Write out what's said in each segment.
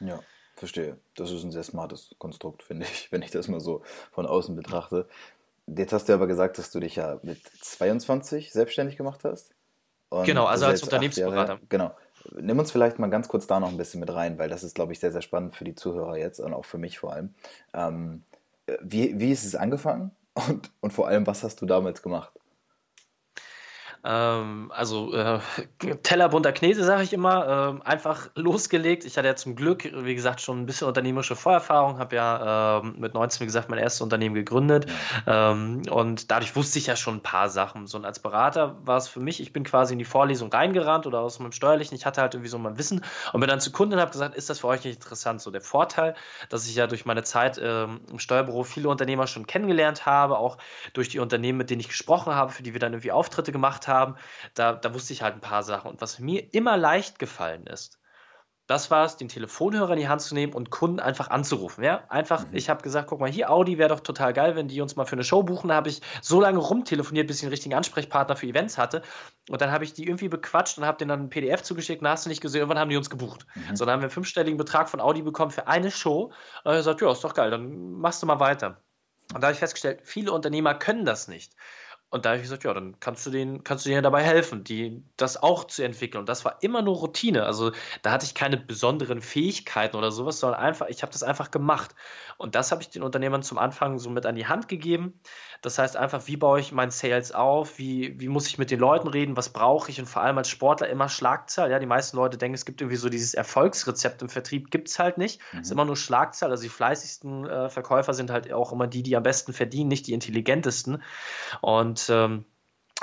Ja, verstehe. Das ist ein sehr smartes Konstrukt, finde ich, wenn ich das mal so von außen betrachte. Jetzt hast du aber gesagt, dass du dich ja mit 22 selbstständig gemacht hast. Genau, also als Unternehmensberater. Genau. Nimm uns vielleicht mal ganz kurz da noch ein bisschen mit rein, weil das ist, glaube ich, sehr, sehr spannend für die Zuhörer jetzt und auch für mich vor allem. Ähm, wie, wie ist es angefangen und, und vor allem, was hast du damals gemacht? Ähm, also äh, Teller bunter Knete, sage ich immer. Äh, einfach losgelegt. Ich hatte ja zum Glück, wie gesagt, schon ein bisschen unternehmerische Vorerfahrung. Habe ja äh, mit 19, wie gesagt, mein erstes Unternehmen gegründet. Ähm, und dadurch wusste ich ja schon ein paar Sachen. So, und als Berater war es für mich, ich bin quasi in die Vorlesung reingerannt oder aus meinem Steuerlichen. Ich hatte halt irgendwie so mein Wissen und bin dann zu Kunden und habe gesagt, ist das für euch nicht interessant? So der Vorteil, dass ich ja durch meine Zeit ähm, im Steuerbüro viele Unternehmer schon kennengelernt habe, auch durch die Unternehmen, mit denen ich gesprochen habe, für die wir dann irgendwie Auftritte gemacht haben haben, da, da wusste ich halt ein paar Sachen. Und was mir immer leicht gefallen ist, das war es, den Telefonhörer in die Hand zu nehmen und Kunden einfach anzurufen. Ja? Einfach, mhm. ich habe gesagt, guck mal, hier Audi wäre doch total geil, wenn die uns mal für eine Show buchen. Da habe ich so lange rumtelefoniert, bis ich einen richtigen Ansprechpartner für Events hatte. Und dann habe ich die irgendwie bequatscht und habe denen dann ein PDF zugeschickt und hast du nicht gesehen, irgendwann haben die uns gebucht. Mhm. So, dann haben wir einen fünfstelligen Betrag von Audi bekommen für eine Show. Und ich gesagt, ja, ist doch geil, dann machst du mal weiter. Und da habe ich festgestellt, viele Unternehmer können das nicht. Und da habe ich gesagt, ja, dann kannst du denen, kannst du denen dabei helfen, die, das auch zu entwickeln. Und das war immer nur Routine. Also da hatte ich keine besonderen Fähigkeiten oder sowas, sondern einfach, ich habe das einfach gemacht. Und das habe ich den Unternehmern zum Anfang so mit an die Hand gegeben. Das heißt einfach, wie baue ich mein Sales auf? Wie, wie muss ich mit den Leuten reden? Was brauche ich? Und vor allem als Sportler immer Schlagzahl. Ja, die meisten Leute denken, es gibt irgendwie so dieses Erfolgsrezept im Vertrieb. Gibt es halt nicht. Es mhm. ist immer nur Schlagzahl. Also die fleißigsten äh, Verkäufer sind halt auch immer die, die am besten verdienen, nicht die intelligentesten. Und ähm,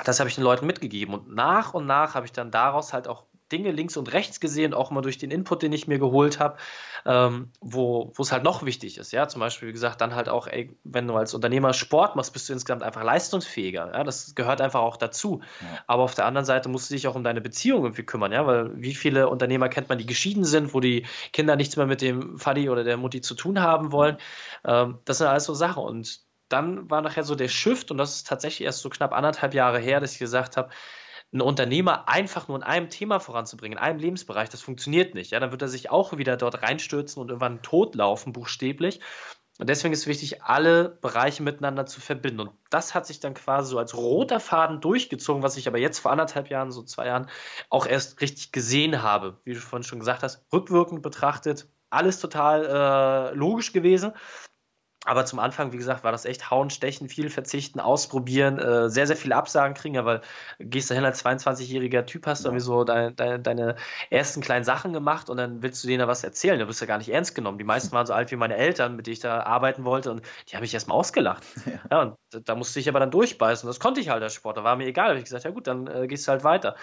das habe ich den Leuten mitgegeben. Und nach und nach habe ich dann daraus halt auch Dinge links und rechts gesehen, auch mal durch den Input, den ich mir geholt habe, ähm, wo es halt noch wichtig ist. Ja, zum Beispiel, wie gesagt, dann halt auch, ey, wenn du als Unternehmer Sport machst, bist du insgesamt einfach leistungsfähiger. Ja, das gehört einfach auch dazu. Ja. Aber auf der anderen Seite musst du dich auch um deine Beziehung irgendwie kümmern, ja, weil wie viele Unternehmer kennt man, die geschieden sind, wo die Kinder nichts mehr mit dem Faddy oder der Mutti zu tun haben wollen. Ähm, das sind alles so Sachen und dann war nachher so der Shift, und das ist tatsächlich erst so knapp anderthalb Jahre her, dass ich gesagt habe, einen Unternehmer einfach nur in einem Thema voranzubringen, in einem Lebensbereich, das funktioniert nicht. Ja, dann wird er sich auch wieder dort reinstürzen und irgendwann totlaufen, buchstäblich. Und deswegen ist es wichtig, alle Bereiche miteinander zu verbinden. Und das hat sich dann quasi so als roter Faden durchgezogen, was ich aber jetzt vor anderthalb Jahren, so zwei Jahren, auch erst richtig gesehen habe. Wie du vorhin schon gesagt hast, rückwirkend betrachtet, alles total äh, logisch gewesen. Aber zum Anfang, wie gesagt, war das echt hauen, stechen, viel verzichten, ausprobieren, äh, sehr, sehr viele Absagen kriegen, ja, weil gehst dahin als 22-jähriger Typ, hast du ja. irgendwie so dein, dein, deine ersten kleinen Sachen gemacht und dann willst du denen da was erzählen. Du bist ja gar nicht ernst genommen. Die meisten waren so alt wie meine Eltern, mit denen ich da arbeiten wollte und die haben mich erstmal ausgelacht. Ja. und da musste ich aber dann durchbeißen. Das konnte ich halt als Sport. Da war mir egal. Da habe ich gesagt, ja gut, dann äh, gehst du halt weiter.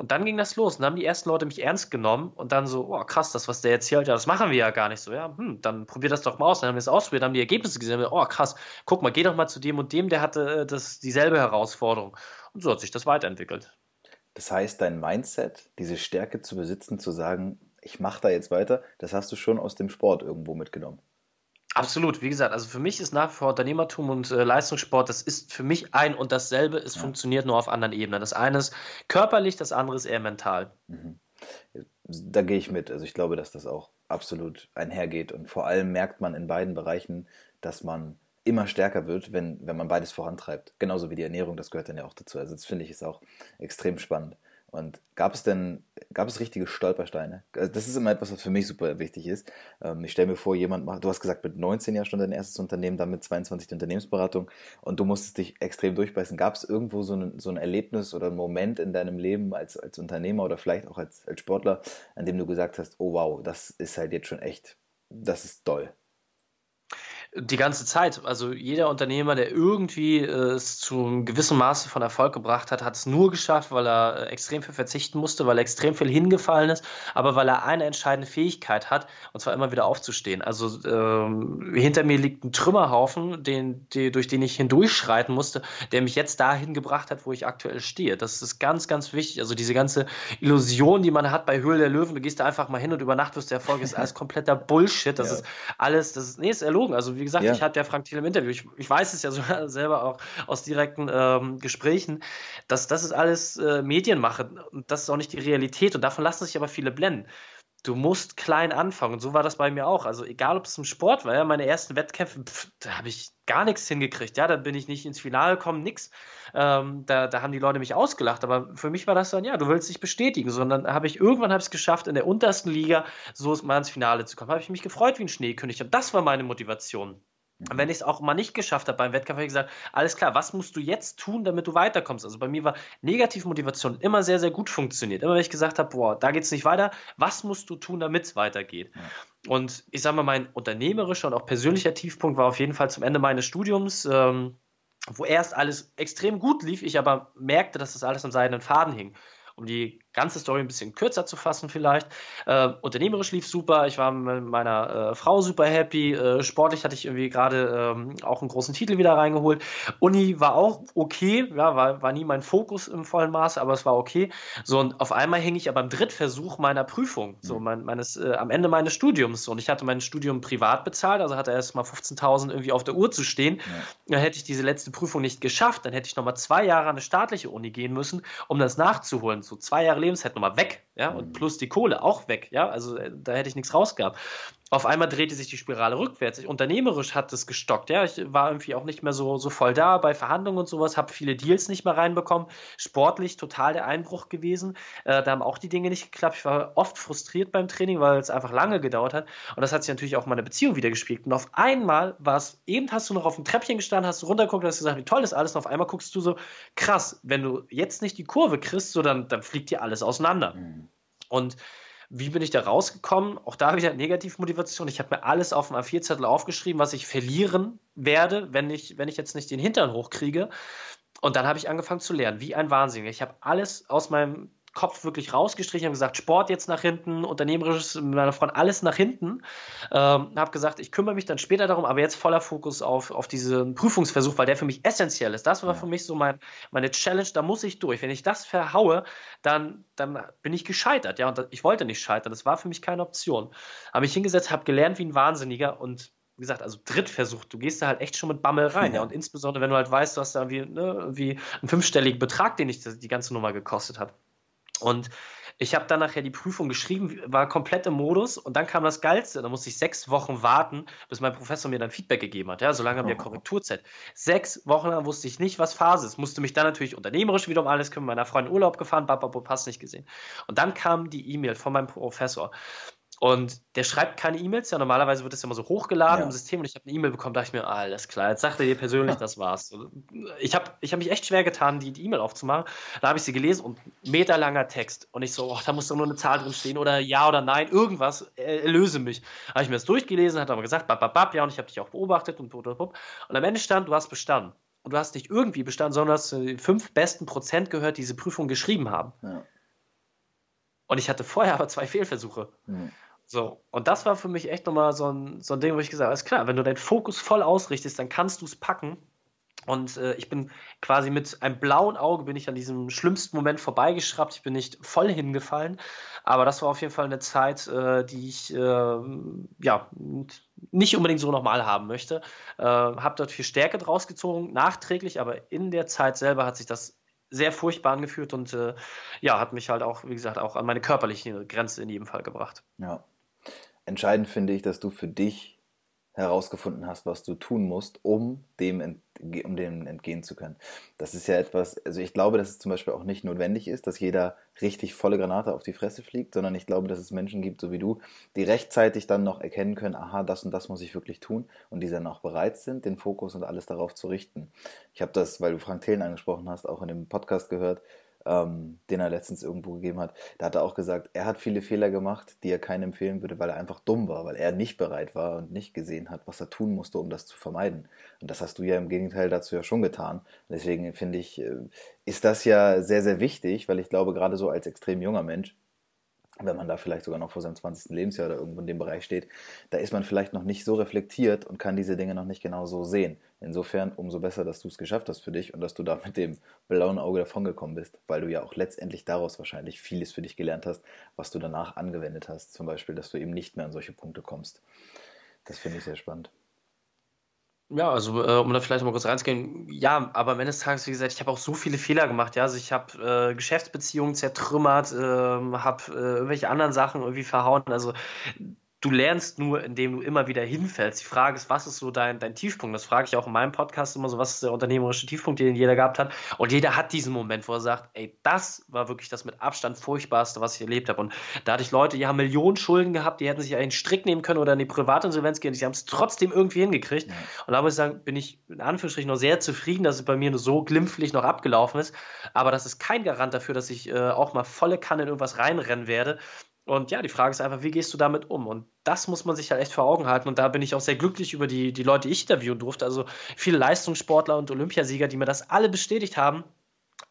Und dann ging das los. Und dann haben die ersten Leute mich ernst genommen und dann so, oh krass, das, was der erzählt, ja, das machen wir ja gar nicht so. Ja, hm, dann probier das doch mal aus. Dann haben wir es ausprobiert, haben die Ergebnisse gesehen. Oh krass, guck mal, geh doch mal zu dem und dem, der hatte äh, das, dieselbe Herausforderung. Und so hat sich das weiterentwickelt. Das heißt, dein Mindset, diese Stärke zu besitzen, zu sagen, ich mache da jetzt weiter, das hast du schon aus dem Sport irgendwo mitgenommen. Absolut, wie gesagt, also für mich ist nach wie vor Unternehmertum und äh, Leistungssport, das ist für mich ein und dasselbe, es ja. funktioniert nur auf anderen Ebenen. Das eine ist körperlich, das andere ist eher mental. Mhm. Da gehe ich mit. Also ich glaube, dass das auch absolut einhergeht und vor allem merkt man in beiden Bereichen, dass man immer stärker wird, wenn, wenn man beides vorantreibt. Genauso wie die Ernährung, das gehört dann ja auch dazu. Also das finde ich ist auch extrem spannend. Und gab es denn, gab es richtige Stolpersteine? Also das ist immer etwas, was für mich super wichtig ist. Ähm, ich stelle mir vor, jemand macht, du hast gesagt, mit 19 Jahren schon dein erstes Unternehmen, dann mit 22 die Unternehmensberatung und du musstest dich extrem durchbeißen. Gab es irgendwo so ein, so ein Erlebnis oder ein Moment in deinem Leben als, als Unternehmer oder vielleicht auch als, als Sportler, an dem du gesagt hast, oh wow, das ist halt jetzt schon echt, das ist toll? Die ganze Zeit. Also jeder Unternehmer, der irgendwie äh, es zu einem gewissen Maße von Erfolg gebracht hat, hat es nur geschafft, weil er äh, extrem viel verzichten musste, weil er extrem viel hingefallen ist, aber weil er eine entscheidende Fähigkeit hat, und zwar immer wieder aufzustehen. Also ähm, hinter mir liegt ein Trümmerhaufen, den, die, durch den ich hindurchschreiten musste, der mich jetzt dahin gebracht hat, wo ich aktuell stehe. Das ist ganz, ganz wichtig. Also diese ganze Illusion, die man hat bei Höhle der Löwen, du gehst da einfach mal hin und über Nacht wirst du Erfolg, ist alles kompletter Bullshit. Das ja. ist alles, das ist, nee, ist erlogen. Also wie gesagt, ja. ich hatte ja Frank Thiel im Interview, ich, ich weiß es ja sogar selber auch aus direkten ähm, Gesprächen, dass das ist alles äh, Medienmache und das ist auch nicht die Realität und davon lassen sich aber viele blenden. Du musst klein anfangen. Und so war das bei mir auch. Also egal, ob es im Sport war, ja, meine ersten Wettkämpfe, pff, da habe ich gar nichts hingekriegt. Ja, da bin ich nicht ins Finale gekommen, nix. Ähm, da, da haben die Leute mich ausgelacht. Aber für mich war das dann, ja, du willst dich bestätigen. Sondern habe ich irgendwann habe es geschafft, in der untersten Liga so mal ins Finale zu kommen. Habe ich mich gefreut wie ein Schneekönig. Und das war meine Motivation. Und wenn ich es auch mal nicht geschafft habe beim Wettkampf, habe ich gesagt, alles klar, was musst du jetzt tun, damit du weiterkommst? Also bei mir war Negativmotivation immer sehr, sehr gut funktioniert. Immer wenn ich gesagt habe, boah, da geht es nicht weiter, was musst du tun, damit es weitergeht? Ja. Und ich sage mal, mein unternehmerischer und auch persönlicher Tiefpunkt war auf jeden Fall zum Ende meines Studiums, ähm, wo erst alles extrem gut lief, ich aber merkte, dass das alles am seidenen Faden hing um die ganze Story ein bisschen kürzer zu fassen vielleicht. Äh, unternehmerisch lief super, ich war mit meiner äh, Frau super happy, äh, sportlich hatte ich irgendwie gerade ähm, auch einen großen Titel wieder reingeholt. Uni war auch okay, ja, war, war nie mein Fokus im vollen Maße, aber es war okay. So, und auf einmal hing ich aber im Drittversuch meiner Prüfung, so mhm. mein, meines, äh, am Ende meines Studiums. Und ich hatte mein Studium privat bezahlt, also hatte erst mal 15.000 irgendwie auf der Uhr zu stehen. Ja. Dann hätte ich diese letzte Prüfung nicht geschafft, dann hätte ich nochmal zwei Jahre an eine staatliche Uni gehen müssen, um das nachzuholen. So zwei Jahre Lebenszeit nochmal weg, ja, und mhm. plus die Kohle auch weg, ja, also äh, da hätte ich nichts rausgehabt. Auf einmal drehte sich die Spirale rückwärts. Ich, unternehmerisch hat es gestockt, ja, ich war irgendwie auch nicht mehr so, so voll da bei Verhandlungen und sowas, habe viele Deals nicht mehr reinbekommen, sportlich total der Einbruch gewesen, äh, da haben auch die Dinge nicht geklappt. Ich war oft frustriert beim Training, weil es einfach lange gedauert hat und das hat sich natürlich auch meine Beziehung wieder gespielt. Und auf einmal war es, eben hast du noch auf dem Treppchen gestanden, hast du runtergeguckt, hast gesagt, wie toll ist alles und auf einmal guckst du so, krass, wenn du jetzt nicht die Kurve kriegst, so dann, dann fliegt dir alles auseinander. Mhm. Und wie bin ich da rausgekommen? Auch da wieder Negativmotivation. Ich habe mir alles auf dem A4-Zettel aufgeschrieben, was ich verlieren werde, wenn ich, wenn ich jetzt nicht den Hintern hochkriege. Und dann habe ich angefangen zu lernen, wie ein Wahnsinniger. Ich habe alles aus meinem Kopf wirklich rausgestrichen, habe gesagt, Sport jetzt nach hinten, unternehmerisches mit meiner Freundin, alles nach hinten. Ähm, habe gesagt, ich kümmere mich dann später darum, aber jetzt voller Fokus auf, auf diesen Prüfungsversuch, weil der für mich essentiell ist. Das war ja. für mich so mein, meine Challenge, da muss ich durch. Wenn ich das verhaue, dann, dann bin ich gescheitert. Ja, und ich wollte nicht scheitern. Das war für mich keine Option. Habe mich hingesetzt, habe gelernt wie ein Wahnsinniger und wie gesagt, also Drittversuch, du gehst da halt echt schon mit Bammel rein, ja. ja. Und insbesondere, wenn du halt weißt, du hast da irgendwie, ne, irgendwie einen fünfstelligen Betrag, den ich die ganze Nummer gekostet hat. Und ich habe dann nachher die Prüfung geschrieben, war komplett im Modus und dann kam das Geilste. Da musste ich sechs Wochen warten, bis mein Professor mir dann Feedback gegeben hat. Ja, so lange haben wir oh. Korrekturzeit. Sechs Wochen lang wusste ich nicht, was Phase ist. Musste mich dann natürlich unternehmerisch wieder um alles kümmern, meiner Freundin Urlaub gefahren, bababo, passt nicht gesehen. Und dann kam die E-Mail von meinem Professor. Und der schreibt keine E-Mails, ja, normalerweise wird das ja immer so hochgeladen ja. im System und ich habe eine E-Mail bekommen, dachte ich mir, alles klar, jetzt sagt er dir persönlich, das war's. Ich habe ich hab mich echt schwer getan, die E-Mail aufzumachen. Da habe ich sie gelesen und meterlanger Text. Und ich so, oh, da muss doch nur eine Zahl drin stehen oder ja oder nein, irgendwas, erlöse mich. Habe ich mir das durchgelesen, hat aber gesagt, bap, bap, bap, ja, und ich habe dich auch beobachtet und und und. Und am Ende stand, du hast bestanden. Und du hast nicht irgendwie bestanden, sondern du hast die fünf besten Prozent gehört, die diese Prüfung geschrieben haben. Ja. Und ich hatte vorher aber zwei Fehlversuche. Mhm. So, und das war für mich echt nochmal so ein, so ein Ding, wo ich gesagt habe, ist klar, wenn du deinen Fokus voll ausrichtest, dann kannst du es packen. Und äh, ich bin quasi mit einem blauen Auge bin ich an diesem schlimmsten Moment vorbeigeschraubt. Ich bin nicht voll hingefallen, aber das war auf jeden Fall eine Zeit, äh, die ich äh, ja nicht unbedingt so nochmal haben möchte. Äh, habe dort viel Stärke draus gezogen, nachträglich, aber in der Zeit selber hat sich das sehr furchtbar angefühlt und äh, ja, hat mich halt auch, wie gesagt, auch an meine körperliche Grenze in jedem Fall gebracht. Ja, Entscheidend finde ich, dass du für dich herausgefunden hast, was du tun musst, um dem, entge um dem entgehen zu können. Das ist ja etwas, also ich glaube, dass es zum Beispiel auch nicht notwendig ist, dass jeder richtig volle Granate auf die Fresse fliegt, sondern ich glaube, dass es Menschen gibt, so wie du, die rechtzeitig dann noch erkennen können, aha, das und das muss ich wirklich tun und die dann auch bereit sind, den Fokus und alles darauf zu richten. Ich habe das, weil du Frank Thelen angesprochen hast, auch in dem Podcast gehört, ähm, den er letztens irgendwo gegeben hat, da hat er auch gesagt, er hat viele Fehler gemacht, die er keinem empfehlen würde, weil er einfach dumm war, weil er nicht bereit war und nicht gesehen hat, was er tun musste, um das zu vermeiden. Und das hast du ja im Gegenteil dazu ja schon getan. Deswegen finde ich, äh, ist das ja sehr, sehr wichtig, weil ich glaube, gerade so als extrem junger Mensch, wenn man da vielleicht sogar noch vor seinem 20. Lebensjahr oder irgendwo in dem Bereich steht, da ist man vielleicht noch nicht so reflektiert und kann diese Dinge noch nicht genau so sehen. Insofern umso besser, dass du es geschafft hast für dich und dass du da mit dem blauen Auge davongekommen bist, weil du ja auch letztendlich daraus wahrscheinlich vieles für dich gelernt hast, was du danach angewendet hast. Zum Beispiel, dass du eben nicht mehr an solche Punkte kommst. Das finde ich sehr spannend. Ja, also äh, um da vielleicht mal kurz reinzugehen, ja, aber am Ende des Tages, wie gesagt, ich habe auch so viele Fehler gemacht, ja. Also ich habe äh, Geschäftsbeziehungen zertrümmert, äh, habe irgendwelche anderen Sachen irgendwie verhauen. Also du lernst nur, indem du immer wieder hinfällst. Die Frage ist, was ist so dein, dein Tiefpunkt? Das frage ich auch in meinem Podcast immer so, was ist der unternehmerische Tiefpunkt, den jeder gehabt hat? Und jeder hat diesen Moment, wo er sagt, ey, das war wirklich das mit Abstand furchtbarste, was ich erlebt habe. Und da hatte ich Leute, die haben Millionen Schulden gehabt, die hätten sich einen Strick nehmen können oder in die Privatinsolvenz gehen, die haben es trotzdem irgendwie hingekriegt. Ja. Und da muss ich sagen, bin ich in Anführungsstrichen noch sehr zufrieden, dass es bei mir nur so glimpflich noch abgelaufen ist. Aber das ist kein Garant dafür, dass ich äh, auch mal volle Kanne in irgendwas reinrennen werde. Und ja, die Frage ist einfach, wie gehst du damit um? Und das muss man sich halt echt vor Augen halten. Und da bin ich auch sehr glücklich über die, die Leute, die ich interviewen durfte. Also viele Leistungssportler und Olympiasieger, die mir das alle bestätigt haben.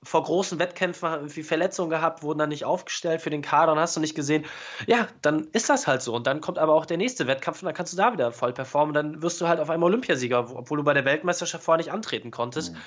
Vor großen Wettkämpfen irgendwie Verletzungen gehabt, wurden dann nicht aufgestellt für den Kader und hast du nicht gesehen. Ja, dann ist das halt so. Und dann kommt aber auch der nächste Wettkampf und dann kannst du da wieder voll performen. Dann wirst du halt auf einmal Olympiasieger, obwohl du bei der Weltmeisterschaft vorher nicht antreten konntest. Mhm.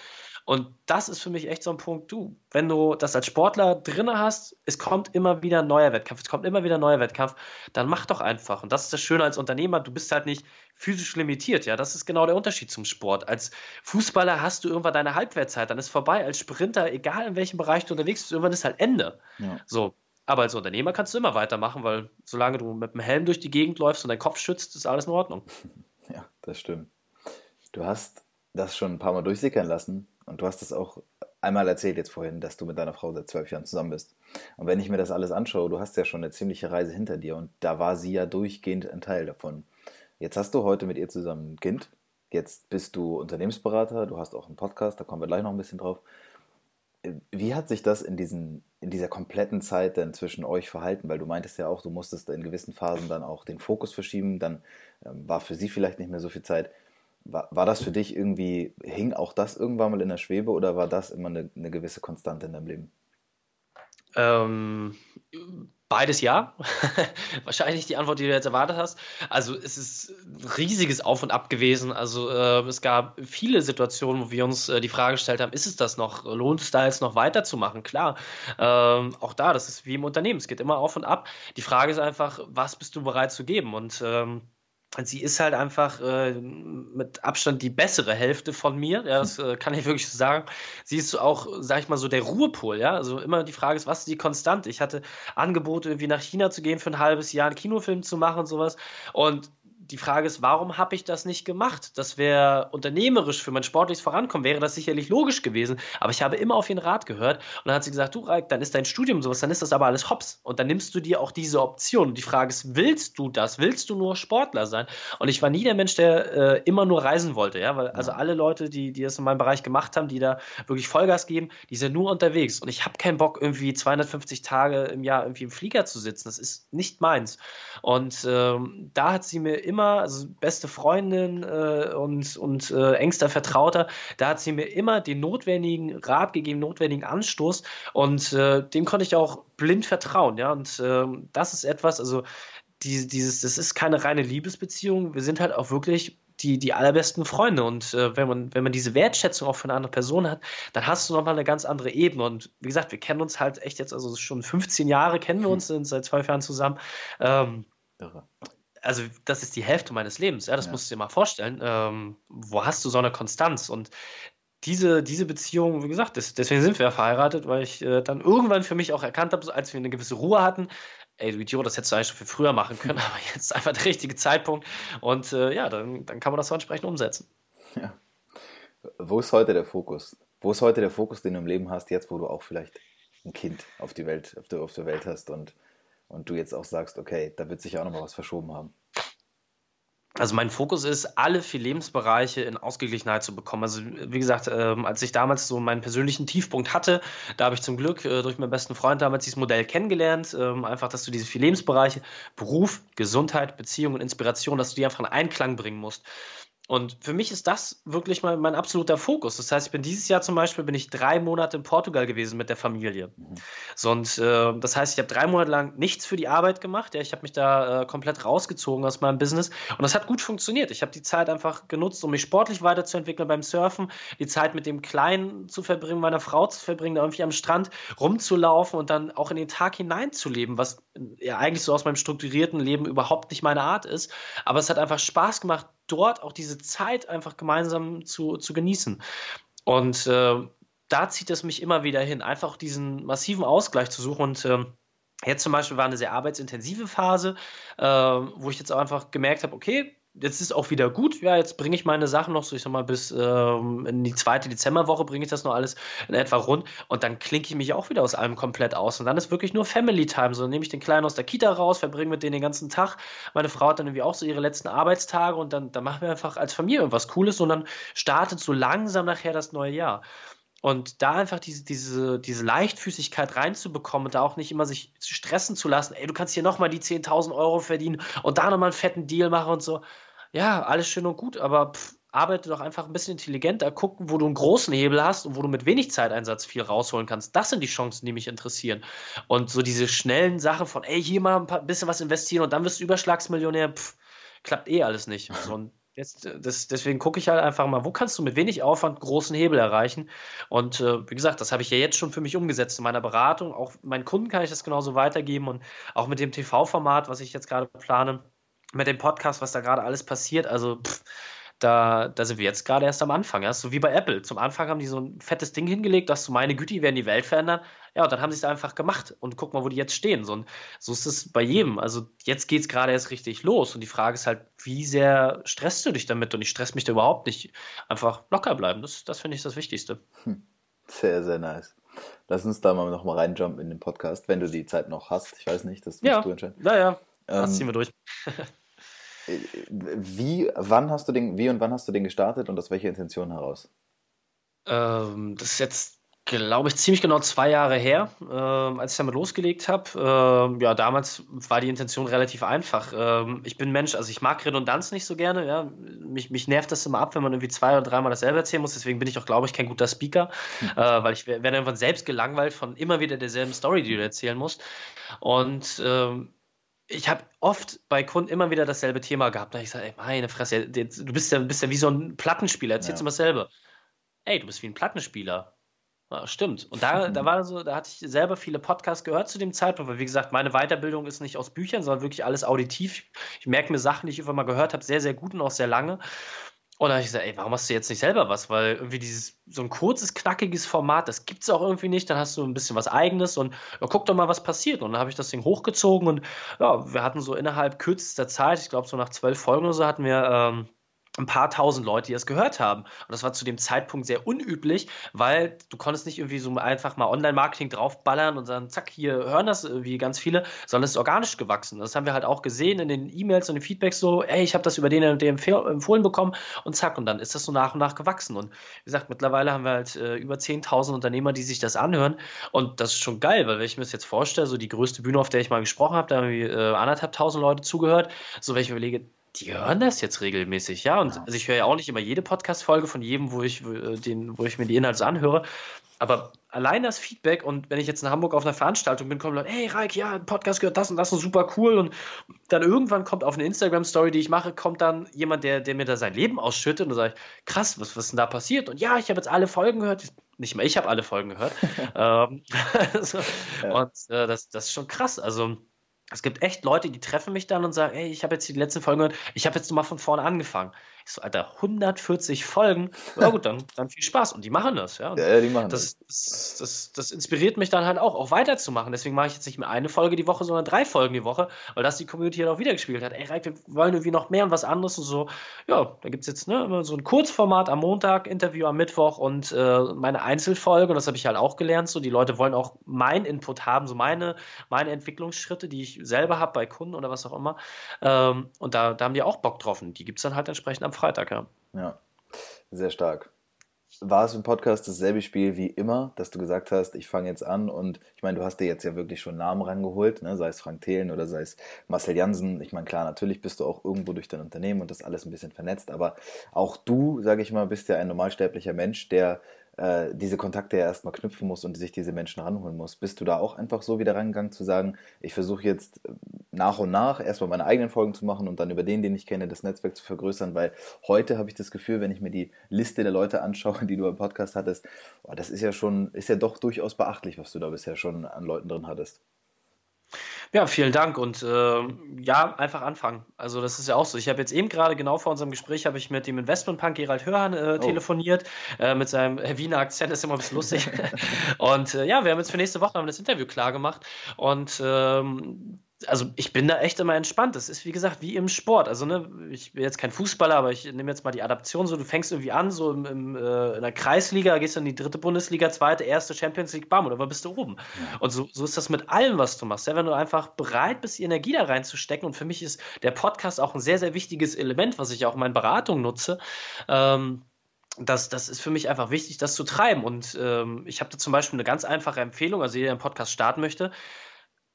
Und das ist für mich echt so ein Punkt, du, wenn du das als Sportler drin hast, es kommt immer wieder ein neuer Wettkampf, es kommt immer wieder ein neuer Wettkampf, dann mach doch einfach. Und das ist das Schöne als Unternehmer, du bist halt nicht physisch limitiert, ja, das ist genau der Unterschied zum Sport. Als Fußballer hast du irgendwann deine Halbwertzeit, dann ist vorbei. Als Sprinter, egal in welchem Bereich du unterwegs bist, irgendwann ist halt Ende. Ja. So, aber als Unternehmer kannst du immer weitermachen, weil solange du mit dem Helm durch die Gegend läufst und deinen Kopf schützt, ist alles in Ordnung. Ja, das stimmt. Du hast das schon ein paar Mal durchsickern lassen, und du hast es auch einmal erzählt jetzt vorhin, dass du mit deiner Frau seit zwölf Jahren zusammen bist. Und wenn ich mir das alles anschaue, du hast ja schon eine ziemliche Reise hinter dir und da war sie ja durchgehend ein Teil davon. Jetzt hast du heute mit ihr zusammen ein Kind. Jetzt bist du Unternehmensberater, du hast auch einen Podcast, da kommen wir gleich noch ein bisschen drauf. Wie hat sich das in, diesen, in dieser kompletten Zeit denn zwischen euch verhalten? Weil du meintest ja auch, du musstest in gewissen Phasen dann auch den Fokus verschieben, dann ähm, war für sie vielleicht nicht mehr so viel Zeit. War, war das für dich irgendwie, hing auch das irgendwann mal in der Schwebe oder war das immer eine, eine gewisse Konstante in deinem Leben? Ähm, beides ja. Wahrscheinlich die Antwort, die du jetzt erwartet hast. Also es ist riesiges Auf und Ab gewesen. Also äh, es gab viele Situationen, wo wir uns äh, die Frage gestellt haben, ist es das noch? Lohnt es da jetzt noch weiterzumachen? Klar. Ähm, auch da, das ist wie im Unternehmen. Es geht immer auf und ab. Die Frage ist einfach, was bist du bereit zu geben? Und ähm, sie ist halt einfach äh, mit Abstand die bessere Hälfte von mir. Ja, das äh, kann ich wirklich so sagen. Sie ist auch, sag ich mal, so der Ruhepol. Ja, also immer die Frage ist, was ist die Konstante? Ich hatte Angebote, irgendwie nach China zu gehen für ein halbes Jahr, einen Kinofilm zu machen und sowas. Und die Frage ist, warum habe ich das nicht gemacht? Das wäre unternehmerisch für mein sportliches Vorankommen, wäre das sicherlich logisch gewesen. Aber ich habe immer auf ihren Rat gehört. Und dann hat sie gesagt, du Raik, dann ist dein Studium sowas, dann ist das aber alles hops. Und dann nimmst du dir auch diese Option. Und die Frage ist, willst du das? Willst du nur Sportler sein? Und ich war nie der Mensch, der äh, immer nur reisen wollte. Ja, weil also alle Leute, die, die das in meinem Bereich gemacht haben, die da wirklich Vollgas geben, die sind nur unterwegs. Und ich habe keinen Bock, irgendwie 250 Tage im Jahr irgendwie im Flieger zu sitzen. Das ist nicht meins. Und ähm, da hat sie mir immer immer, also beste Freundin äh, und, und äh, engster Vertrauter, da hat sie mir immer den notwendigen Rat gegeben, notwendigen Anstoß und äh, dem konnte ich auch blind vertrauen, ja, und ähm, das ist etwas, also die, dieses, das ist keine reine Liebesbeziehung, wir sind halt auch wirklich die, die allerbesten Freunde. Und äh, wenn, man, wenn man diese Wertschätzung auch für eine andere Person hat, dann hast du nochmal eine ganz andere Ebene. Und wie gesagt, wir kennen uns halt echt jetzt, also schon 15 Jahre kennen wir hm. uns, sind seit zwölf Jahren zusammen. Ähm, also das ist die Hälfte meines Lebens, ja, das ja. musst du dir mal vorstellen. Ähm, wo hast du so eine Konstanz? Und diese, diese Beziehung, wie gesagt, das, deswegen sind wir ja verheiratet, weil ich äh, dann irgendwann für mich auch erkannt habe, als wir eine gewisse Ruhe hatten, ey, du Idiot, das hättest du eigentlich schon viel früher machen können, aber jetzt ist einfach der richtige Zeitpunkt. Und äh, ja, dann, dann kann man das so entsprechend umsetzen. Ja. Wo ist heute der Fokus? Wo ist heute der Fokus, den du im Leben hast, jetzt wo du auch vielleicht ein Kind auf, die Welt, auf, der, auf der Welt hast und und du jetzt auch sagst, okay, da wird sich auch noch mal was verschoben haben? Also mein Fokus ist, alle vier Lebensbereiche in Ausgeglichenheit zu bekommen. Also wie gesagt, ähm, als ich damals so meinen persönlichen Tiefpunkt hatte, da habe ich zum Glück äh, durch meinen besten Freund damals dieses Modell kennengelernt. Ähm, einfach, dass du diese vier Lebensbereiche, Beruf, Gesundheit, Beziehung und Inspiration, dass du die einfach in Einklang bringen musst. Und für mich ist das wirklich mein, mein absoluter Fokus. Das heißt, ich bin dieses Jahr zum Beispiel bin ich drei Monate in Portugal gewesen mit der Familie. So, und äh, das heißt, ich habe drei Monate lang nichts für die Arbeit gemacht. Ja, ich habe mich da äh, komplett rausgezogen aus meinem Business und das hat gut funktioniert. Ich habe die Zeit einfach genutzt, um mich sportlich weiterzuentwickeln beim Surfen, die Zeit mit dem Kleinen zu verbringen, meiner Frau zu verbringen, da irgendwie am Strand rumzulaufen und dann auch in den Tag hineinzuleben, was ja eigentlich so aus meinem strukturierten Leben überhaupt nicht meine Art ist. Aber es hat einfach Spaß gemacht, dort auch diese Zeit einfach gemeinsam zu, zu genießen. Und äh, da zieht es mich immer wieder hin, einfach diesen massiven Ausgleich zu suchen und äh, Jetzt zum Beispiel war eine sehr arbeitsintensive Phase, äh, wo ich jetzt auch einfach gemerkt habe, okay, jetzt ist auch wieder gut. Ja, jetzt bringe ich meine Sachen noch so, ich sag mal, bis ähm, in die zweite Dezemberwoche bringe ich das noch alles in etwa rund und dann klinke ich mich auch wieder aus allem komplett aus. Und dann ist wirklich nur Family Time. So nehme ich den Kleinen aus der Kita raus, verbringe mit denen den ganzen Tag. Meine Frau hat dann irgendwie auch so ihre letzten Arbeitstage und dann, dann machen wir einfach als Familie irgendwas Cooles und dann startet so langsam nachher das neue Jahr. Und da einfach diese, diese, diese Leichtfüßigkeit reinzubekommen und da auch nicht immer sich stressen zu lassen, ey, du kannst hier nochmal die 10.000 Euro verdienen und da nochmal einen fetten Deal machen und so. Ja, alles schön und gut, aber pff, arbeite doch einfach ein bisschen intelligenter, gucken, wo du einen großen Hebel hast und wo du mit wenig Zeiteinsatz viel rausholen kannst. Das sind die Chancen, die mich interessieren. Und so diese schnellen Sachen von, ey, hier mal ein bisschen was investieren und dann wirst du Überschlagsmillionär, pff, klappt eh alles nicht. So, und Jetzt, äh, das, deswegen gucke ich halt einfach mal, wo kannst du mit wenig Aufwand großen Hebel erreichen? Und äh, wie gesagt, das habe ich ja jetzt schon für mich umgesetzt in meiner Beratung. Auch meinen Kunden kann ich das genauso weitergeben und auch mit dem TV-Format, was ich jetzt gerade plane, mit dem Podcast, was da gerade alles passiert. Also pff, da, da sind wir jetzt gerade erst am Anfang. Ja? So wie bei Apple. Zum Anfang haben die so ein fettes Ding hingelegt, dass du meine Güte, die werden die Welt verändern. Ja, und dann haben sie es einfach gemacht und guck mal, wo die jetzt stehen. So, und so ist es bei jedem. Also jetzt geht es gerade erst richtig los. Und die Frage ist halt, wie sehr stresst du dich damit? Und ich stress mich da überhaupt nicht. Einfach locker bleiben. Das, das finde ich das Wichtigste. Hm. Sehr, sehr nice. Lass uns da mal noch mal reinjumpen in den Podcast, wenn du die Zeit noch hast. Ich weiß nicht, das musst ja. du entscheiden. Naja, ähm, das ziehen wir durch. Wie, wann hast du den, wie und wann hast du den gestartet und aus welcher Intention heraus? Ähm, das ist jetzt, glaube ich, ziemlich genau zwei Jahre her, ähm, als ich damit losgelegt habe. Ähm, ja, damals war die Intention relativ einfach. Ähm, ich bin Mensch, also ich mag Redundanz nicht so gerne. Ja? Mich, mich nervt das immer ab, wenn man irgendwie zwei oder dreimal dasselbe erzählen muss. Deswegen bin ich auch, glaube ich, kein guter Speaker, hm. äh, weil ich werde irgendwann selbst gelangweilt von immer wieder derselben Story, die du erzählen musst. Und ähm, ich habe oft bei Kunden immer wieder dasselbe Thema gehabt. Da ich sage, ey, meine Fresse, du bist ja, bist ja wie so ein Plattenspieler, erzählst ja. immer dasselbe. Ey, du bist wie ein Plattenspieler. Ja, stimmt. Und da, da war so, da hatte ich selber viele Podcasts gehört zu dem Zeitpunkt, weil wie gesagt, meine Weiterbildung ist nicht aus Büchern, sondern wirklich alles auditiv. Ich merke mir Sachen, die ich einfach mal gehört habe, sehr, sehr gut und auch sehr lange. Und dann habe ich gesagt, ey, warum hast du jetzt nicht selber was? Weil irgendwie dieses, so ein kurzes, knackiges Format, das gibt es auch irgendwie nicht. Dann hast du ein bisschen was Eigenes und ja, guck doch mal, was passiert. Und dann habe ich das Ding hochgezogen und ja, wir hatten so innerhalb kürzester Zeit, ich glaube so nach zwölf Folgen oder so, hatten wir ähm, ein paar tausend Leute, die das gehört haben. Und das war zu dem Zeitpunkt sehr unüblich, weil du konntest nicht irgendwie so einfach mal Online-Marketing draufballern und sagen, zack, hier hören das wie ganz viele, sondern es ist organisch gewachsen. Das haben wir halt auch gesehen in den E-Mails und den Feedbacks so, ey, ich habe das über den und den empfohlen bekommen und zack, und dann ist das so nach und nach gewachsen. Und wie gesagt, mittlerweile haben wir halt äh, über 10.000 Unternehmer, die sich das anhören und das ist schon geil, weil wenn ich mir das jetzt vorstelle, so die größte Bühne, auf der ich mal gesprochen habe, da haben wir äh, anderthalb tausend Leute zugehört, so wenn ich überlege, die hören das jetzt regelmäßig, ja. Und. Also ich höre ja auch nicht immer jede Podcast-Folge von jedem, wo ich, äh, den, wo ich mir die Inhalte anhöre. Aber allein das Feedback und wenn ich jetzt in Hamburg auf einer Veranstaltung bin, kommen Leute, hey Reik, ja, ein Podcast gehört das und das und super cool. Und dann irgendwann kommt auf eine Instagram-Story, die ich mache, kommt dann jemand, der, der mir da sein Leben ausschüttet und dann sage ich, krass, was, was ist denn da passiert? Und ja, ich habe jetzt alle Folgen gehört. Nicht mal ich habe alle Folgen gehört. ähm, also, ja. Und äh, das, das ist schon krass. Also es gibt echt Leute, die treffen mich dann und sagen, ey, ich habe jetzt die letzte Folge gehört, ich habe jetzt nochmal von vorne angefangen. Ich so, Alter, 140 Folgen. Ja gut, dann, dann viel Spaß. Und die machen das, ja. ja, die machen das. Das, das. das inspiriert mich dann halt auch, auch weiterzumachen. Deswegen mache ich jetzt nicht mehr eine Folge die Woche, sondern drei Folgen die Woche, weil das die Community halt auch wieder gespielt hat. Ey, Reik, wir wollen irgendwie noch mehr und was anderes und so. Ja, da gibt es jetzt ne, immer so ein Kurzformat am Montag, Interview am Mittwoch und äh, meine Einzelfolge. Und das habe ich halt auch gelernt. So, die Leute wollen auch meinen Input haben, so meine, meine Entwicklungsschritte, die ich selber habe bei Kunden oder was auch immer. Ähm, und da, da haben die auch Bock drauf. Und die gibt es dann halt entsprechend am Freitag, ja. Ja, sehr stark. War es im Podcast dasselbe Spiel wie immer, dass du gesagt hast, ich fange jetzt an und ich meine, du hast dir jetzt ja wirklich schon Namen rangeholt, ne? sei es Frank Thelen oder sei es Marcel Jansen. Ich meine, klar, natürlich bist du auch irgendwo durch dein Unternehmen und das alles ein bisschen vernetzt, aber auch du, sage ich mal, bist ja ein normalsterblicher Mensch, der äh, diese Kontakte ja erstmal knüpfen muss und sich diese Menschen ranholen muss. Bist du da auch einfach so wieder rangegangen zu sagen, ich versuche jetzt äh, nach und nach erstmal meine eigenen Folgen zu machen und dann über den, den ich kenne, das Netzwerk zu vergrößern, weil heute habe ich das Gefühl, wenn ich mir die Liste der Leute anschaue, die du im Podcast hattest, oh, das ist ja schon, ist ja doch durchaus beachtlich, was du da bisher schon an Leuten drin hattest. Ja, vielen Dank und äh, ja, einfach anfangen. Also das ist ja auch so. Ich habe jetzt eben gerade genau vor unserem Gespräch habe ich mit dem Investmentpunk Gerald Hörhan äh, oh. telefoniert. Äh, mit seinem Wiener Akzent ist immer ein bisschen lustig. und äh, ja, wir haben jetzt für nächste Woche haben das Interview klar gemacht und ähm, also ich bin da echt immer entspannt. Das ist wie gesagt wie im Sport. Also ne, ich bin jetzt kein Fußballer, aber ich nehme jetzt mal die Adaption so. Du fängst irgendwie an so im, im, äh, in der Kreisliga, gehst dann in die dritte Bundesliga, zweite, erste Champions League, bam, oder wo bist du oben? Und so, so ist das mit allem, was du machst. Ja, wenn du einfach bereit bist, die Energie da reinzustecken. Und für mich ist der Podcast auch ein sehr sehr wichtiges Element, was ich auch in meinen Beratungen nutze. Ähm, das, das ist für mich einfach wichtig, das zu treiben. Und ähm, ich habe da zum Beispiel eine ganz einfache Empfehlung, also jeder, der einen Podcast starten möchte,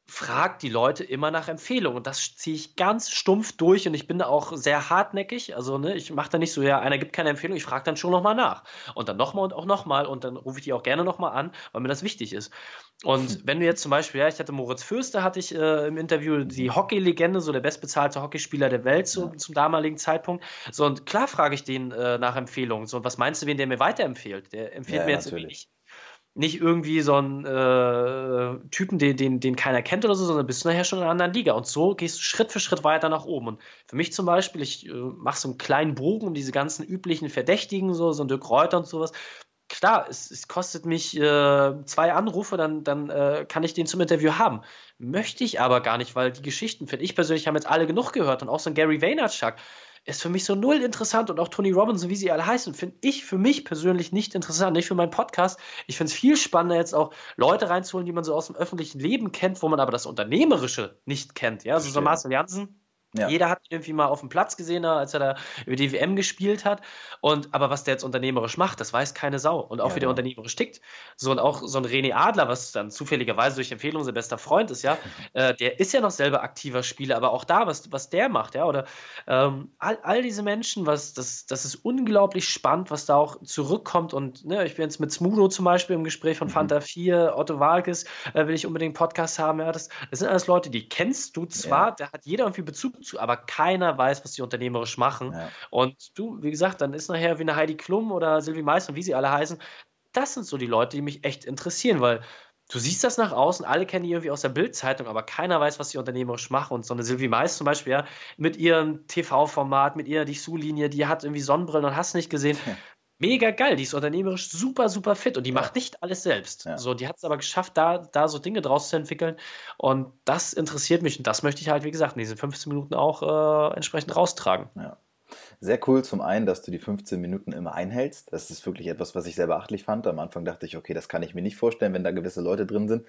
fragt die Leute immer nach Empfehlungen. Und das ziehe ich ganz stumpf durch und ich bin da auch sehr hartnäckig. Also, ne, ich mache da nicht so, ja, einer gibt keine Empfehlung, ich frage dann schon nochmal nach. Und dann nochmal und auch nochmal und dann rufe ich die auch gerne nochmal an, weil mir das wichtig ist. Und hm. wenn du jetzt zum Beispiel, ja, ich hatte Moritz Fürster, hatte ich äh, im Interview, die Hockey-Legende, so der bestbezahlte Hockeyspieler der Welt so, zum damaligen Zeitpunkt. So, und klar frage ich den äh, nach Empfehlungen. So, was meinst du, wen der mir weiterempfiehlt? Der empfiehlt ja, mir jetzt natürlich. irgendwie nicht nicht irgendwie so einen äh, Typen, den, den, den keiner kennt oder so, sondern bist du nachher schon in einer anderen Liga. Und so gehst du Schritt für Schritt weiter nach oben. Und für mich zum Beispiel, ich äh, mache so einen kleinen Bogen um diese ganzen üblichen Verdächtigen, so, so ein Dirk Reuter und sowas. Klar, es, es kostet mich äh, zwei Anrufe, dann, dann äh, kann ich den zum Interview haben. Möchte ich aber gar nicht, weil die Geschichten, finde ich persönlich, haben jetzt alle genug gehört. Und auch so ein Gary Vaynerchuk ist für mich so null interessant und auch Tony Robinson, wie sie alle heißen, finde ich für mich persönlich nicht interessant, nicht für meinen Podcast. Ich finde es viel spannender, jetzt auch Leute reinzuholen, die man so aus dem öffentlichen Leben kennt, wo man aber das Unternehmerische nicht kennt. Ja, also so Marcel Janssen ja. Jeder hat ihn irgendwie mal auf dem Platz gesehen, als er da über die WM gespielt hat. Und aber was der jetzt unternehmerisch macht, das weiß keine Sau. Und auch ja, wie der unternehmerisch tickt. So und auch so ein René Adler, was dann zufälligerweise durch Empfehlung sein bester Freund ist, ja, äh, der ist ja noch selber aktiver Spieler, aber auch da, was, was der macht, ja, oder ähm, all, all diese Menschen, was, das, das ist unglaublich spannend, was da auch zurückkommt. Und ne, ich bin jetzt mit Smudo zum Beispiel im Gespräch von mhm. Fanta 4, Otto Walkes, äh, will ich unbedingt Podcast haben. Ja, das, das sind alles Leute, die kennst du zwar, ja. da hat jeder irgendwie Bezug zu, aber keiner weiß, was die unternehmerisch machen. Ja. Und du, wie gesagt, dann ist nachher wie eine Heidi Klum oder Sylvie Meister, wie sie alle heißen, das sind so die Leute, die mich echt interessieren, weil du siehst das nach außen, alle kennen die irgendwie aus der Bildzeitung, aber keiner weiß, was sie unternehmerisch machen. Und so eine Sylvie Mais zum Beispiel, ja, mit ihrem TV-Format, mit ihrer Dessous-Linie, die hat irgendwie Sonnenbrillen und hast nicht gesehen mega geil. Die ist unternehmerisch super, super fit und die ja. macht nicht alles selbst. Ja. So, die hat es aber geschafft, da, da so Dinge draus zu entwickeln. Und das interessiert mich und das möchte ich halt, wie gesagt, in diesen 15 Minuten auch äh, entsprechend raustragen. Ja. Sehr cool zum einen, dass du die 15 Minuten immer einhältst. Das ist wirklich etwas, was ich sehr beachtlich fand. Am Anfang dachte ich, okay, das kann ich mir nicht vorstellen, wenn da gewisse Leute drin sind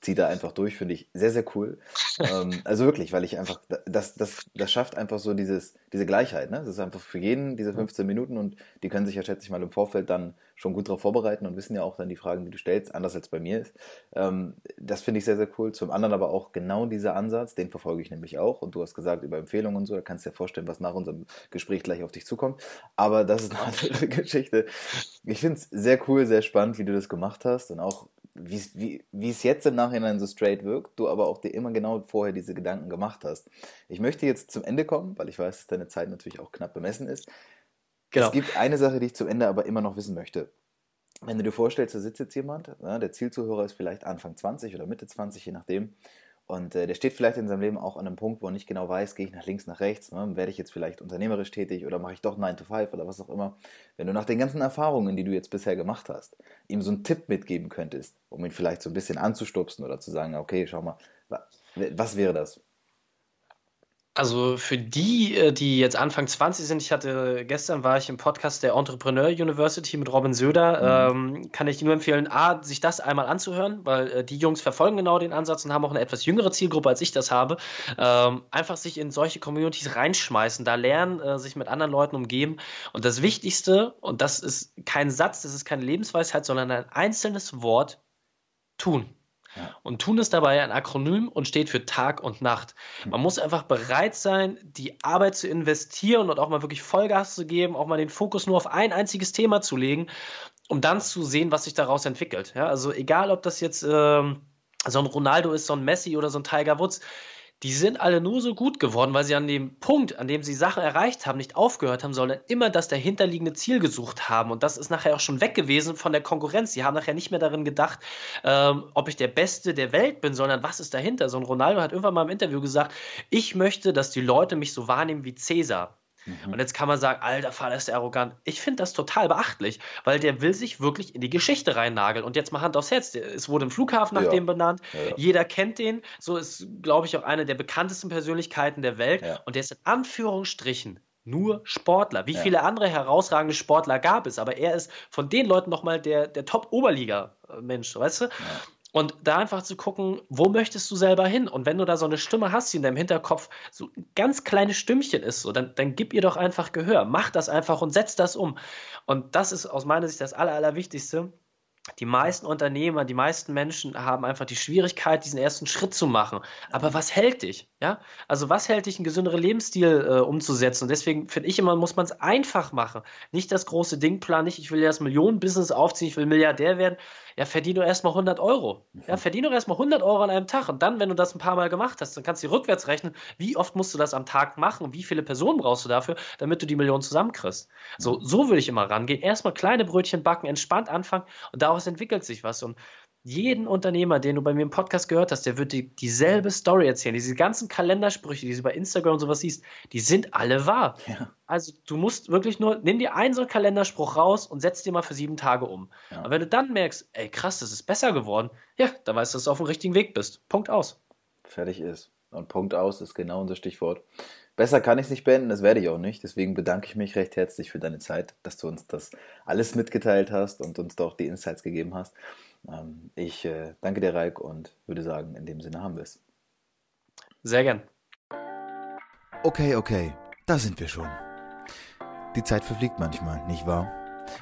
zieht da einfach durch, finde ich sehr, sehr cool. ähm, also wirklich, weil ich einfach, das, das, das schafft einfach so dieses, diese Gleichheit. Ne? Das ist einfach für jeden diese 15 Minuten und die können sich ja, schätze ich mal, im Vorfeld dann schon gut darauf vorbereiten und wissen ja auch dann die Fragen, die du stellst, anders als bei mir ist. Ähm, das finde ich sehr, sehr cool. Zum anderen aber auch genau dieser Ansatz, den verfolge ich nämlich auch. Und du hast gesagt, über Empfehlungen und so, da kannst du dir vorstellen, was nach unserem Gespräch gleich auf dich zukommt. Aber das ist eine andere Geschichte. Ich finde es sehr cool, sehr spannend, wie du das gemacht hast und auch wie, wie es jetzt im Nachhinein so straight wirkt, du aber auch dir immer genau vorher diese Gedanken gemacht hast. Ich möchte jetzt zum Ende kommen, weil ich weiß, dass deine Zeit natürlich auch knapp bemessen ist. Genau. Es gibt eine Sache, die ich zum Ende aber immer noch wissen möchte. Wenn du dir vorstellst, da sitzt jetzt jemand, na, der Zielzuhörer ist vielleicht Anfang 20 oder Mitte 20, je nachdem, und äh, der steht vielleicht in seinem Leben auch an einem Punkt, wo er nicht genau weiß, gehe ich nach links, nach rechts, ne? werde ich jetzt vielleicht unternehmerisch tätig oder mache ich doch 9 to 5 oder was auch immer. Wenn du nach den ganzen Erfahrungen, die du jetzt bisher gemacht hast, ihm so einen Tipp mitgeben könntest, um ihn vielleicht so ein bisschen anzustupsen oder zu sagen, okay, schau mal, was wäre das? Also für die, äh, die jetzt Anfang 20 sind, ich hatte gestern war ich im Podcast der Entrepreneur University mit Robin Söder, mhm. ähm, kann ich nur empfehlen, A, sich das einmal anzuhören, weil äh, die Jungs verfolgen genau den Ansatz und haben auch eine etwas jüngere Zielgruppe, als ich das habe. Ähm, einfach sich in solche Communities reinschmeißen, da lernen, äh, sich mit anderen Leuten umgeben. Und das Wichtigste, und das ist kein Satz, das ist keine Lebensweisheit, sondern ein einzelnes Wort, tun. Und tun ist dabei ein Akronym und steht für Tag und Nacht. Hm. Man muss einfach bereit sein, die Arbeit zu investieren und auch mal wirklich Vollgas zu geben, auch mal den Fokus nur auf ein einziges Thema zu legen, um dann zu sehen, was sich daraus entwickelt. Ja, also egal, ob das jetzt ähm, so ein Ronaldo ist, so ein Messi oder so ein Tiger Woods die sind alle nur so gut geworden, weil sie an dem Punkt, an dem sie Sachen erreicht haben, nicht aufgehört haben, sondern immer das dahinterliegende Ziel gesucht haben. Und das ist nachher auch schon weg gewesen von der Konkurrenz. Sie haben nachher nicht mehr darin gedacht, ähm, ob ich der Beste der Welt bin, sondern was ist dahinter. So ein Ronaldo hat irgendwann mal im Interview gesagt, ich möchte, dass die Leute mich so wahrnehmen wie Cäsar. Mhm. Und jetzt kann man sagen, alter Vater ist der arrogant. Ich finde das total beachtlich, weil der will sich wirklich in die Geschichte reinnageln. Und jetzt mal Hand aufs Herz. Es wurde ein Flughafen nach ja. dem benannt. Ja, ja. Jeder kennt den. So ist, glaube ich, auch eine der bekanntesten Persönlichkeiten der Welt. Und der ist in Anführungsstrichen nur Sportler. Wie viele andere herausragende Sportler gab es? Aber er ist von den Leuten nochmal der, der Top-Oberliga-Mensch, weißt du? Und da einfach zu gucken, wo möchtest du selber hin? Und wenn du da so eine Stimme hast, die in deinem Hinterkopf so ein ganz kleines Stimmchen ist, so, dann, dann gib ihr doch einfach Gehör. Mach das einfach und setz das um. Und das ist aus meiner Sicht das Aller, Allerwichtigste die meisten Unternehmer, die meisten Menschen haben einfach die Schwierigkeit, diesen ersten Schritt zu machen. Aber was hält dich? Ja? Also was hält dich, einen gesünderen Lebensstil äh, umzusetzen? Und deswegen finde ich immer, muss man es einfach machen. Nicht das große Ding planen, nicht, ich will ja das Millionenbusiness aufziehen, ich will Milliardär werden. Ja, verdien du erstmal 100 Euro. Ja, verdien du erstmal 100 Euro an einem Tag. Und dann, wenn du das ein paar Mal gemacht hast, dann kannst du rückwärts rechnen, wie oft musst du das am Tag machen, wie viele Personen brauchst du dafür, damit du die Millionen zusammenkriegst. So, so würde ich immer rangehen. Erstmal kleine Brötchen backen, entspannt anfangen und daraus entwickelt sich was. Und jeden Unternehmer, den du bei mir im Podcast gehört hast, der wird dir dieselbe Story erzählen. Diese ganzen Kalendersprüche, die du bei Instagram und sowas siehst, die sind alle wahr. Ja. Also du musst wirklich nur, nimm dir einen so einen Kalenderspruch raus und setz dir mal für sieben Tage um. Ja. Aber wenn du dann merkst, ey krass, das ist besser geworden, ja, dann weißt du, dass du auf dem richtigen Weg bist. Punkt aus. Fertig ist. Und Punkt aus ist genau unser Stichwort. Besser kann ich es nicht beenden, das werde ich auch nicht. Deswegen bedanke ich mich recht herzlich für deine Zeit, dass du uns das alles mitgeteilt hast und uns da auch die Insights gegeben hast. Ähm, ich äh, danke dir, Raik, und würde sagen, in dem Sinne haben wir es. Sehr gern. Okay, okay, da sind wir schon. Die Zeit verfliegt manchmal, nicht wahr?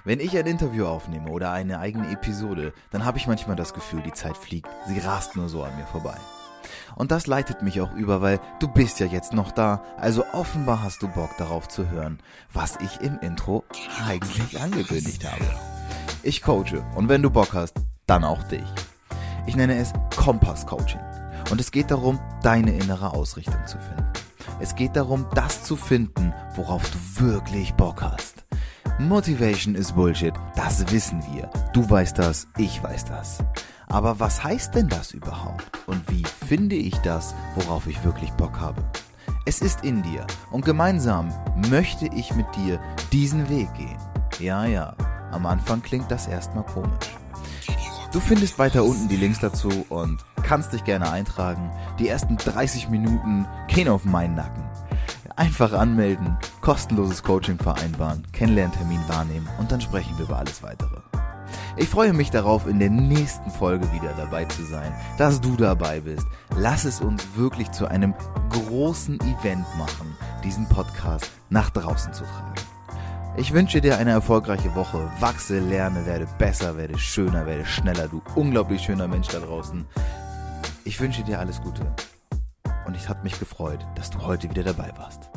Wenn ich ein Interview aufnehme oder eine eigene Episode, dann habe ich manchmal das Gefühl, die Zeit fliegt. Sie rast nur so an mir vorbei. Und das leitet mich auch über, weil du bist ja jetzt noch da, also offenbar hast du Bock darauf zu hören, was ich im Intro eigentlich angekündigt habe. Ich coache und wenn du Bock hast, dann auch dich. Ich nenne es Kompass Coaching. Und es geht darum, deine innere Ausrichtung zu finden. Es geht darum, das zu finden, worauf du wirklich Bock hast. Motivation ist Bullshit, das wissen wir. Du weißt das, ich weiß das. Aber was heißt denn das überhaupt? Und wie finde ich das, worauf ich wirklich Bock habe? Es ist in dir und gemeinsam möchte ich mit dir diesen Weg gehen. Ja, ja, am Anfang klingt das erstmal komisch. Du findest weiter unten die Links dazu und kannst dich gerne eintragen. Die ersten 30 Minuten gehen auf meinen Nacken. Einfach anmelden, kostenloses Coaching vereinbaren, Kennenlerntermin wahrnehmen und dann sprechen wir über alles weitere. Ich freue mich darauf, in der nächsten Folge wieder dabei zu sein, dass du dabei bist. Lass es uns wirklich zu einem großen Event machen, diesen Podcast nach draußen zu tragen. Ich wünsche dir eine erfolgreiche Woche. Wachse, lerne, werde besser, werde schöner, werde schneller, du unglaublich schöner Mensch da draußen. Ich wünsche dir alles Gute. Und es hat mich gefreut, dass du heute wieder dabei warst.